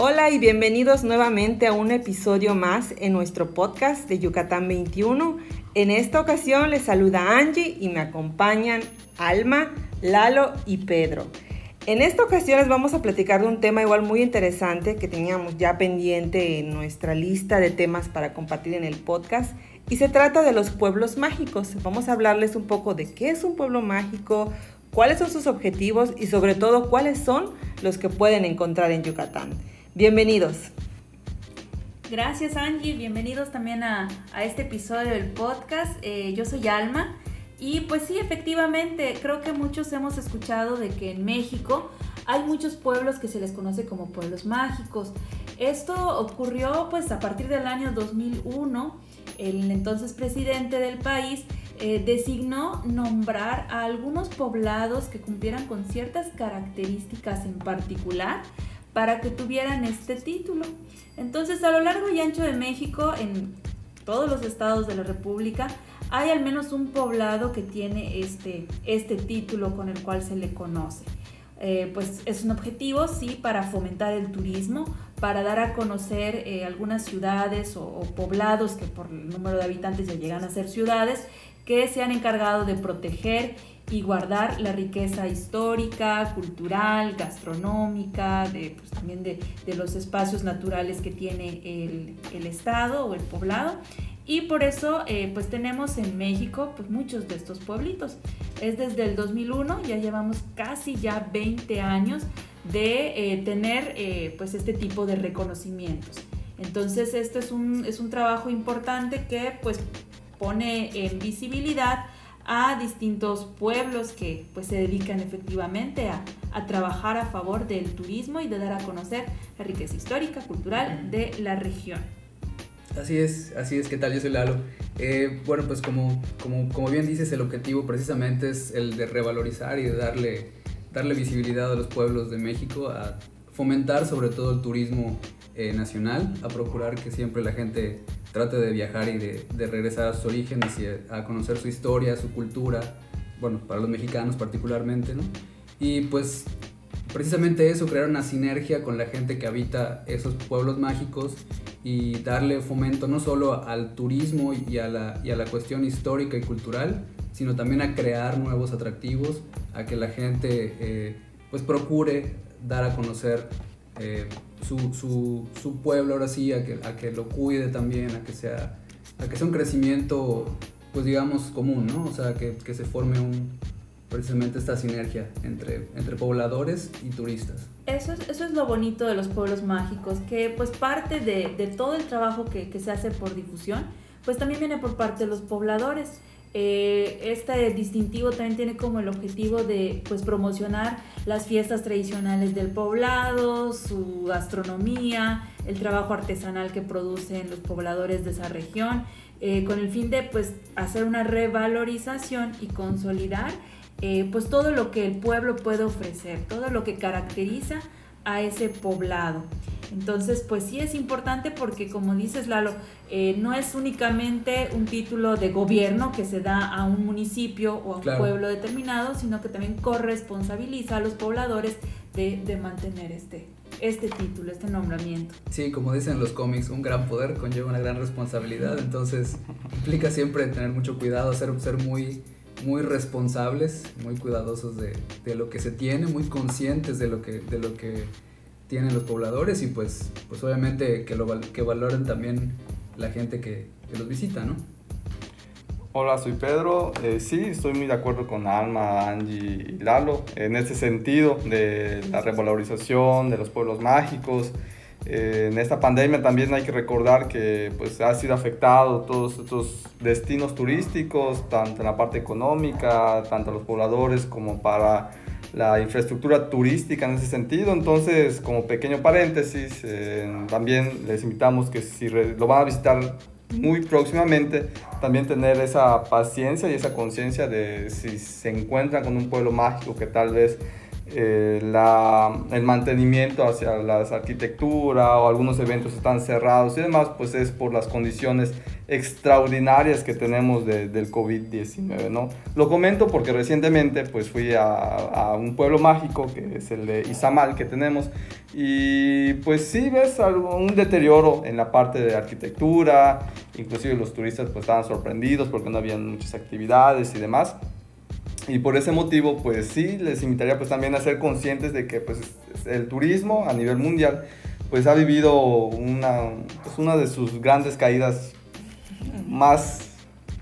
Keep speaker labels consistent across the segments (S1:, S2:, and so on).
S1: Hola y bienvenidos nuevamente a un episodio más en nuestro podcast de Yucatán 21. En esta ocasión les saluda Angie y me acompañan Alma, Lalo y Pedro. En esta ocasión les vamos a platicar de un tema igual muy interesante que teníamos ya pendiente en nuestra lista de temas para compartir en el podcast y se trata de los pueblos mágicos. Vamos a hablarles un poco de qué es un pueblo mágico, cuáles son sus objetivos y sobre todo cuáles son los que pueden encontrar en Yucatán. Bienvenidos.
S2: Gracias Angie, bienvenidos también a, este episodio del podcast. Eh, yo soy Alma y pues sí, efectivamente, creo que muchos hemos escuchado de que en México hay muchos pueblos que se les conoce como pueblos mágicos. Esto ocurrió pues a partir del año 2001. El entonces presidente del país eh, designó nombrar a algunos poblados que cumplieran con ciertas características en particular para que tuvieran este título. Entonces, a lo largo y ancho de México, en todos los estados de la República, hay al menos un poblado que tiene este, este título con el cual se le conoce. Eh, pues es un objetivo, sí, para fomentar el turismo, para dar a conocer eh, algunas ciudades o, o, poblados que por el número de habitantes ya llegan a ser ciudades, que se han encargado de proteger y guardar la riqueza histórica, cultural, gastronómica, de, pues, también de, de, los espacios naturales que tiene el, el, estado o el poblado. Y por eso eh, pues tenemos en México pues, muchos de estos pueblitos. Es desde el 2001, ya llevamos casi ya 20 años de eh, tener eh, pues este tipo de reconocimientos. Entonces esto es un, es un trabajo importante que pues pone en visibilidad a distintos pueblos que pues se dedican efectivamente a, a, trabajar a favor del turismo y de dar a conocer la riqueza histórica, cultural de la región.
S3: Así es, así es, ¿qué tal? Yo soy Lalo. Eh, bueno, pues como, como, como, bien dices, el objetivo precisamente es el de revalorizar y de darle, darle visibilidad a los pueblos de México, fomentar sobre todo el turismo eh, nacional, a procurar que siempre la gente trate de viajar y de, de, regresar a sus orígenes y a conocer su historia, su cultura, bueno, para los mexicanos particularmente, ¿no? Y pues precisamente eso, crear una sinergia con la gente que habita esos pueblos mágicos y darle fomento no solo al turismo y a la, y a la cuestión histórica y cultural, sino también a crear nuevos atractivos, a que la gente eh, pues procure dar a conocer eh, su, su, su, pueblo ahora sí, a que, a que lo cuide también, a que sea, a que sea un crecimiento pues digamos común, ¿no? O sea, que, que se forme un, precisamente esta sinergia entre, entre pobladores y turistas.
S2: Eso es, eso es lo bonito de los pueblos mágicos, que pues parte de, de todo el trabajo que, que, se hace por difusión, pues también viene por parte de los pobladores. Eh, este distintivo también tiene como el objetivo de pues promocionar las fiestas tradicionales del poblado, su gastronomía, el trabajo artesanal que producen los pobladores de esa región, eh, con el fin de pues hacer una revalorización y consolidar eh, pues todo lo que el pueblo puede ofrecer, todo lo que caracteriza a ese poblado. Entonces, pues sí es importante porque, como dices Lalo, eh, no es únicamente un título de gobierno que se da a un municipio o a un claro. pueblo determinado, sino que también corresponsabiliza a los pobladores de, de mantener este, este título, este nombramiento.
S3: Sí, como dicen los cómics, un gran poder conlleva una gran responsabilidad, entonces implica siempre tener mucho cuidado, ser, ser muy muy responsables, muy cuidadosos de, de, lo que se tiene, muy conscientes de lo que, de lo que tienen los pobladores y pues, pues obviamente que, lo, que valoren también la gente que, que los visita, ¿no?
S4: Hola, soy Pedro. Eh, sí, estoy muy de acuerdo con Alma, Angie y Lalo en ese sentido de la revalorización de los pueblos mágicos. Eh, en esta pandemia también hay que recordar que pues, ha sido afectado todos estos destinos turísticos, tanto en la parte económica, tanto los pobladores como para la infraestructura turística en ese sentido. Entonces, como pequeño paréntesis, eh, también les invitamos que si lo van a visitar muy próximamente, también tener esa paciencia y esa conciencia de si se encuentran con un pueblo mágico que tal vez eh, la, el mantenimiento hacia las arquitecturas o algunos eventos están cerrados y demás, pues es por las condiciones extraordinarias que tenemos del COVID-19, ¿no? Lo comento porque recientemente pues fui a, a, un pueblo mágico que es el de Izamal que tenemos y pues sí ves algo, un deterioro en la parte de arquitectura, inclusive los turistas pues estaban sorprendidos porque no habían muchas actividades y demás. Y por ese motivo, pues sí, les invitaría pues también a ser conscientes de que pues el turismo a nivel mundial pues ha vivido una, pues, una de sus grandes caídas más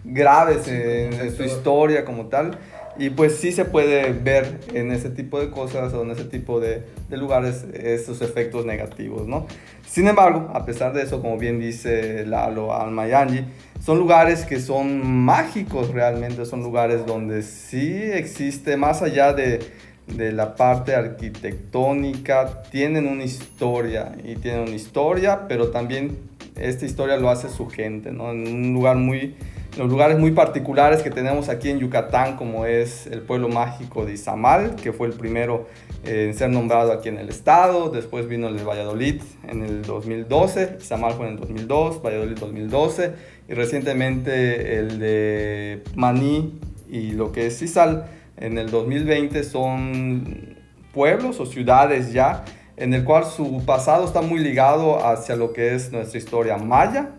S4: graves en, su historia como tal. Y pues sí se puede ver en ese tipo de cosas o en ese tipo de, de, lugares esos efectos negativos, ¿no? Sin embargo, a pesar de eso, como bien dice Lalo Almayangi, son lugares que son mágicos realmente, son lugares donde sí existe, más allá de, de la parte arquitectónica, tienen una historia y tienen una historia, pero también esta historia lo hace su gente, ¿no? En un lugar muy, los lugares muy particulares que tenemos aquí en Yucatán, como es el pueblo mágico de Izamal, que fue el primero en ser nombrado aquí en el estado, después vino el de Valladolid en el 2012, Izamal fue en el 2002, Valladolid 2012, y recientemente el de Maní y lo que es Cisal en el 2020 son pueblos o ciudades ya en el cual su pasado está muy ligado hacia lo que es nuestra historia maya,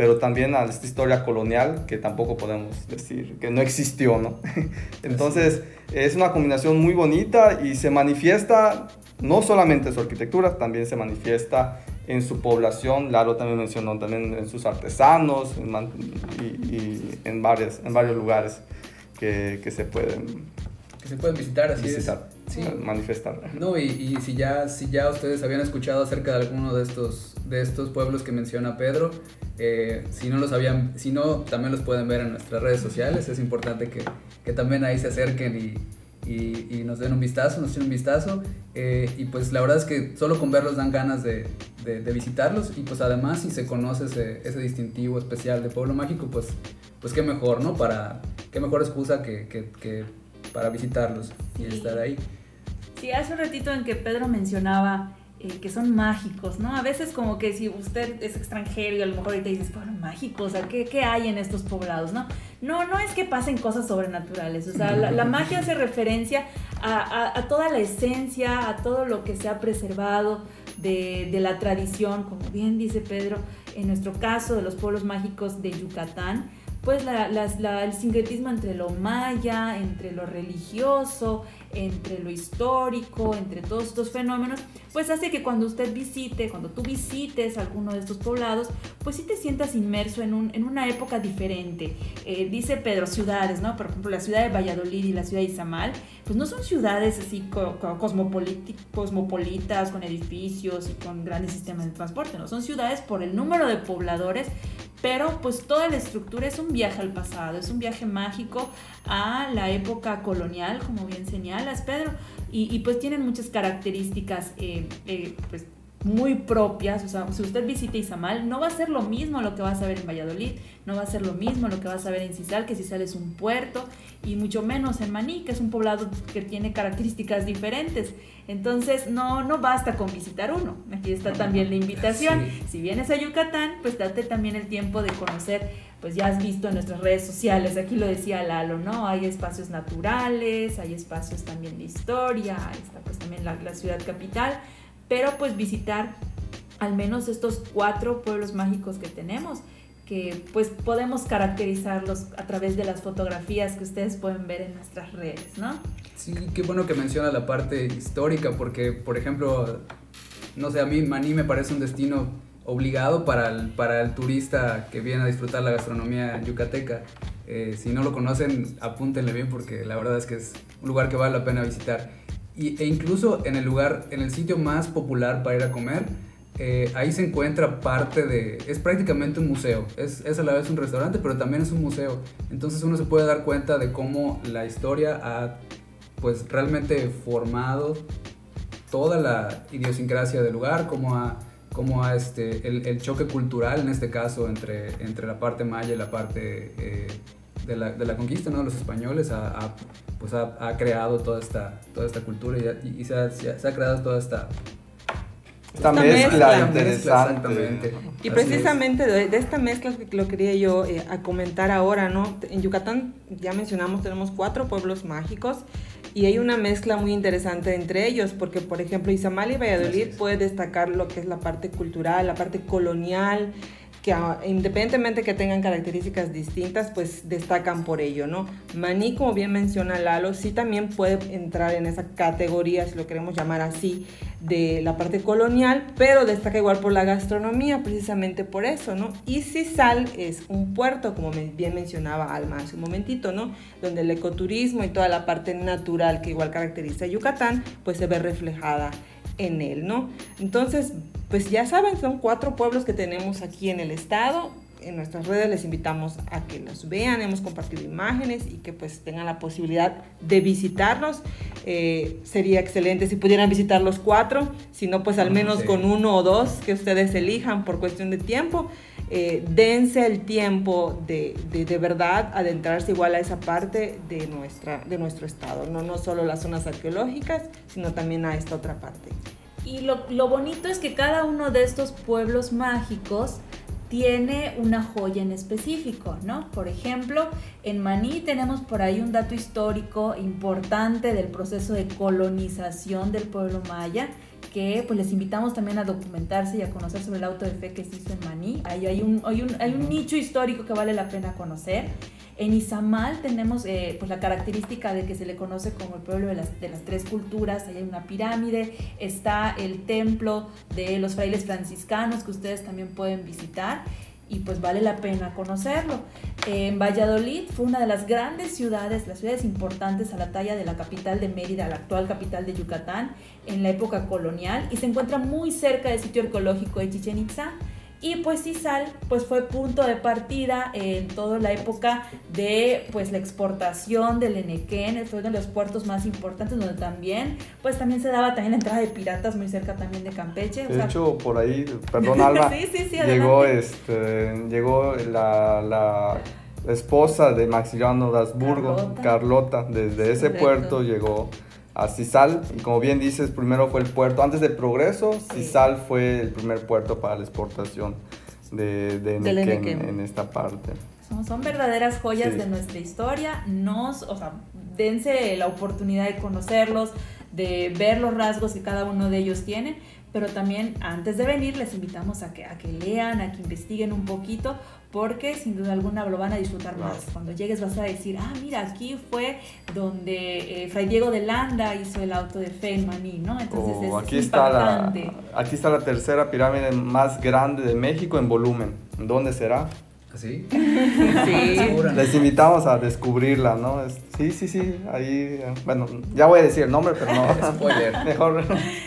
S4: pero también a esta historia colonial que tampoco podemos decir que no existió, ¿no? Entonces es una combinación muy bonita y se manifiesta no solamente su arquitectura, también se manifiesta en su población, Lalo también mencionó también en sus artesanos y, en, varios, en varios lugares que, que, se pueden
S3: que se pueden visitar así
S4: visitar, sí. manifestar
S3: no y, y, si ya si ya ustedes habían escuchado acerca de alguno de estos de estos pueblos que menciona Pedro eh, si no los habían si no también los pueden ver en nuestras redes sociales es importante que, que también ahí se acerquen y y, nos den un vistazo, nos den un vistazo. Eh, y pues la verdad es que solo con verlos dan ganas de, de, visitarlos. Y pues además si se conoce ese, ese, distintivo especial de Pueblo Mágico, pues, pues qué mejor, ¿no? Para, qué mejor excusa que, que, que para visitarlos y estar ahí.
S2: Sí, hace un ratito en que Pedro mencionaba eh, que son mágicos, ¿no? A veces como que si usted es extranjero y a lo mejor ahorita dices, bueno, mágicos, o sea, ¿qué, ¿qué, hay en estos poblados, no? No, no es que pasen cosas sobrenaturales, o sea, la, magia hace referencia a, a, toda la esencia, a todo lo que se ha preservado de, de la tradición, como bien dice Pedro, en nuestro caso de los pueblos mágicos de Yucatán, pues la, el sincretismo entre lo maya, entre lo religioso, entre lo histórico, entre todos estos fenómenos, pues hace que cuando usted visite, cuando tú visites alguno de estos poblados, pues sí te sientas inmerso en, un, en una época diferente. Eh, dice Pedro, ciudades, ¿no? Por ejemplo, la ciudad de Valladolid y la ciudad de Izamal, pues no son ciudades así cosmopolitas, con edificios y con grandes sistemas de transporte, ¿no? Son ciudades por el número de pobladores pero pues toda la estructura es un viaje al pasado, es un viaje mágico a la época colonial, como bien señalas, Pedro, y, pues tienen muchas características eh, eh, pues, muy propias, o sea, si usted visita Izamal, no va a ser lo mismo lo que va a ver en Valladolid, no va a ser lo mismo lo que va a ver en Cisal, que Cisal es un puerto, y mucho menos en Maní, que es un poblado que tiene características diferentes. Entonces, no, no basta con visitar uno. Aquí está también la invitación. Si vienes a Yucatán, pues date también el tiempo de conocer, pues ya has visto en nuestras redes sociales, aquí lo decía Lalo, ¿no? Hay espacios naturales, hay espacios también de historia, está pues también la, la ciudad capital, pero pues visitar al menos estos cuatro pueblos mágicos que tenemos que pues podemos caracterizarlos a través de las fotografías que ustedes pueden ver en nuestras redes, ¿no?
S3: Sí, qué bueno que menciona la parte histórica, porque por ejemplo, no sé, a mí Maní me parece un destino obligado para el, para el turista que viene a disfrutar la gastronomía yucateca. Eh, si no lo conocen, apúntenle bien porque la verdad es que es un lugar que vale la pena visitar. E incluso en el lugar, en el sitio más popular para ir a comer, eh, ahí se encuentra parte de... Es prácticamente un museo. Es, a la vez un restaurante, pero también es un museo. Entonces uno se puede dar cuenta de cómo la historia ha pues realmente formado toda la idiosincrasia del lugar, cómo ha, cómo ha este, el, el, choque cultural en este caso entre, entre la parte maya y la parte eh, de, la, de, la, conquista, ¿no? Los españoles ha, ha pues ha, ha, creado toda esta, toda esta cultura y, y se, ha, se ha creado toda esta
S4: esta, mezcla, interesante.
S1: Y precisamente de, de, esta mezcla que lo quería yo eh, a comentar ahora, ¿no? En Yucatán, ya mencionamos, tenemos cuatro pueblos mágicos y hay una mezcla muy interesante entre ellos, porque por ejemplo Izamal y Valladolid puede destacar lo que es la parte cultural, la parte colonial, que independientemente que tengan características distintas, pues destacan por ello, ¿no? Maní, como bien menciona Lalo, sí también puede entrar en esa categoría, si lo queremos llamar así, de la parte colonial, pero destaca igual por la gastronomía, precisamente por eso, ¿no? Y Sal es un puerto, como bien mencionaba Alma hace un momentito, ¿no? Donde el ecoturismo y toda la parte natural que igual caracteriza a Yucatán, pues se ve reflejada en él, ¿no? Entonces, pues ya saben, son cuatro pueblos que tenemos aquí en el estado. En nuestras redes les invitamos a que los vean, hemos compartido imágenes y que pues tengan la posibilidad de visitarlos. Eh, sería excelente si pudieran visitar los cuatro, si no pues al menos sí. con uno o dos que ustedes elijan por cuestión de tiempo. Eh, dense el tiempo de, de, de, verdad adentrarse igual a esa parte de, nuestra, de nuestro estado, no, no solo las zonas arqueológicas, sino también a esta otra parte.
S2: Y lo, lo, bonito es que cada uno de estos pueblos mágicos tiene una joya en específico, ¿no? Por ejemplo, en Maní tenemos por ahí un dato histórico importante del proceso de colonización del pueblo maya, que pues les invitamos también a documentarse y a conocer sobre el auto de fe que se hizo en Maní. Ahí hay un, hay un, hay un nicho histórico que vale la pena conocer. En Izamal tenemos eh, pues la característica de que se le conoce como el pueblo de las, de las, tres culturas. Ahí hay una pirámide, está el templo de los frailes franciscanos que ustedes también pueden visitar y pues vale la pena conocerlo. En Valladolid fue una de las grandes ciudades, las ciudades importantes a la talla de la capital de Mérida, la actual capital de Yucatán, en la época colonial y se encuentra muy cerca del sitio arqueológico de Chichen Itza. Y pues Izal pues fue punto de partida en toda la época de pues la exportación del Enequén, fue uno de los puertos más importantes donde también pues también se daba también la entrada de piratas muy cerca también de Campeche.
S4: De o sea, hecho por ahí, perdón Alba,
S2: sí, sí, sí,
S4: llegó, este, llegó la, la esposa de Maximiliano de Habsburgo, Carlota, Carlota desde ese Correcto. puerto llegó a Cisal y como bien dices, primero fue el puerto, antes de Progreso. Cisal fue el primer puerto para la exportación de, de Nequén en esta parte.
S2: Son, son verdaderas joyas sí. de nuestra historia, nos, o sea, dense la oportunidad de conocerlos, de ver los rasgos que cada uno de ellos tiene, pero también antes de venir les invitamos a que, a que lean, a que investiguen un poquito, porque sin duda alguna lo van a disfrutar más. Cuando llegues vas a decir, ah, mira, aquí fue donde eh, Fray Diego de Landa hizo el auto de fe en Maní, ¿no? Entonces
S4: oh,
S2: es
S4: aquí está la, Aquí está la tercera pirámide más grande de México en volumen. ¿Dónde será?
S3: ¿Sí?
S2: sí.
S4: Les invitamos a descubrirla, ¿no? Es, sí, sí, sí. Ahí, bueno, ya voy a decir el nombre, pero no.
S3: Spoiler.
S4: mejor,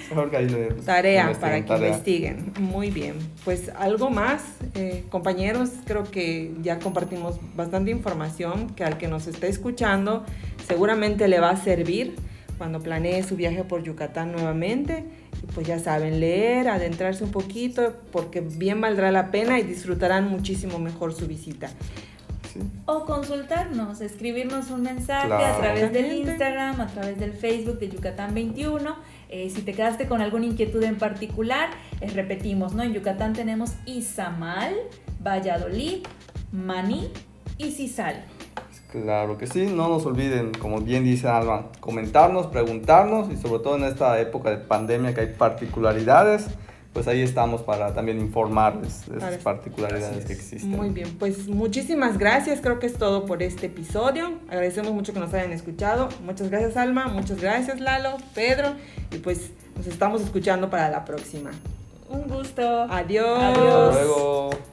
S4: mejor que ahí le,
S1: Tarea para que tarea. investiguen. Muy bien. Pues algo más, eh, compañeros. Creo que ya compartimos bastante información que al que nos esté escuchando seguramente le va a servir cuando planee su viaje por Yucatán nuevamente pues ya saben, leer, adentrarse un poquito, porque bien valdrá la pena y disfrutarán muchísimo mejor su visita.
S2: Sí. O consultarnos, escribirnos un mensaje claro. a través del Instagram, a través del Facebook de Yucatán 21. Eh, si te quedaste con alguna inquietud en particular, eh, repetimos, ¿no? En Yucatán tenemos Izamal, Valladolid, Maní y Cisal.
S4: Claro que sí, no nos olviden, como bien dice Alma, comentarnos, preguntarnos y sobre todo en esta época de pandemia que hay particularidades, pues ahí estamos para también informarles de esas particularidades que existen.
S1: Muy bien, pues muchísimas gracias, creo que es todo por este episodio. Agradecemos mucho que nos hayan escuchado. Muchas gracias Alma, muchas gracias Lalo, Pedro y pues nos estamos escuchando para la próxima.
S2: Un gusto.
S1: Adiós.
S2: Adiós.
S4: Hasta luego.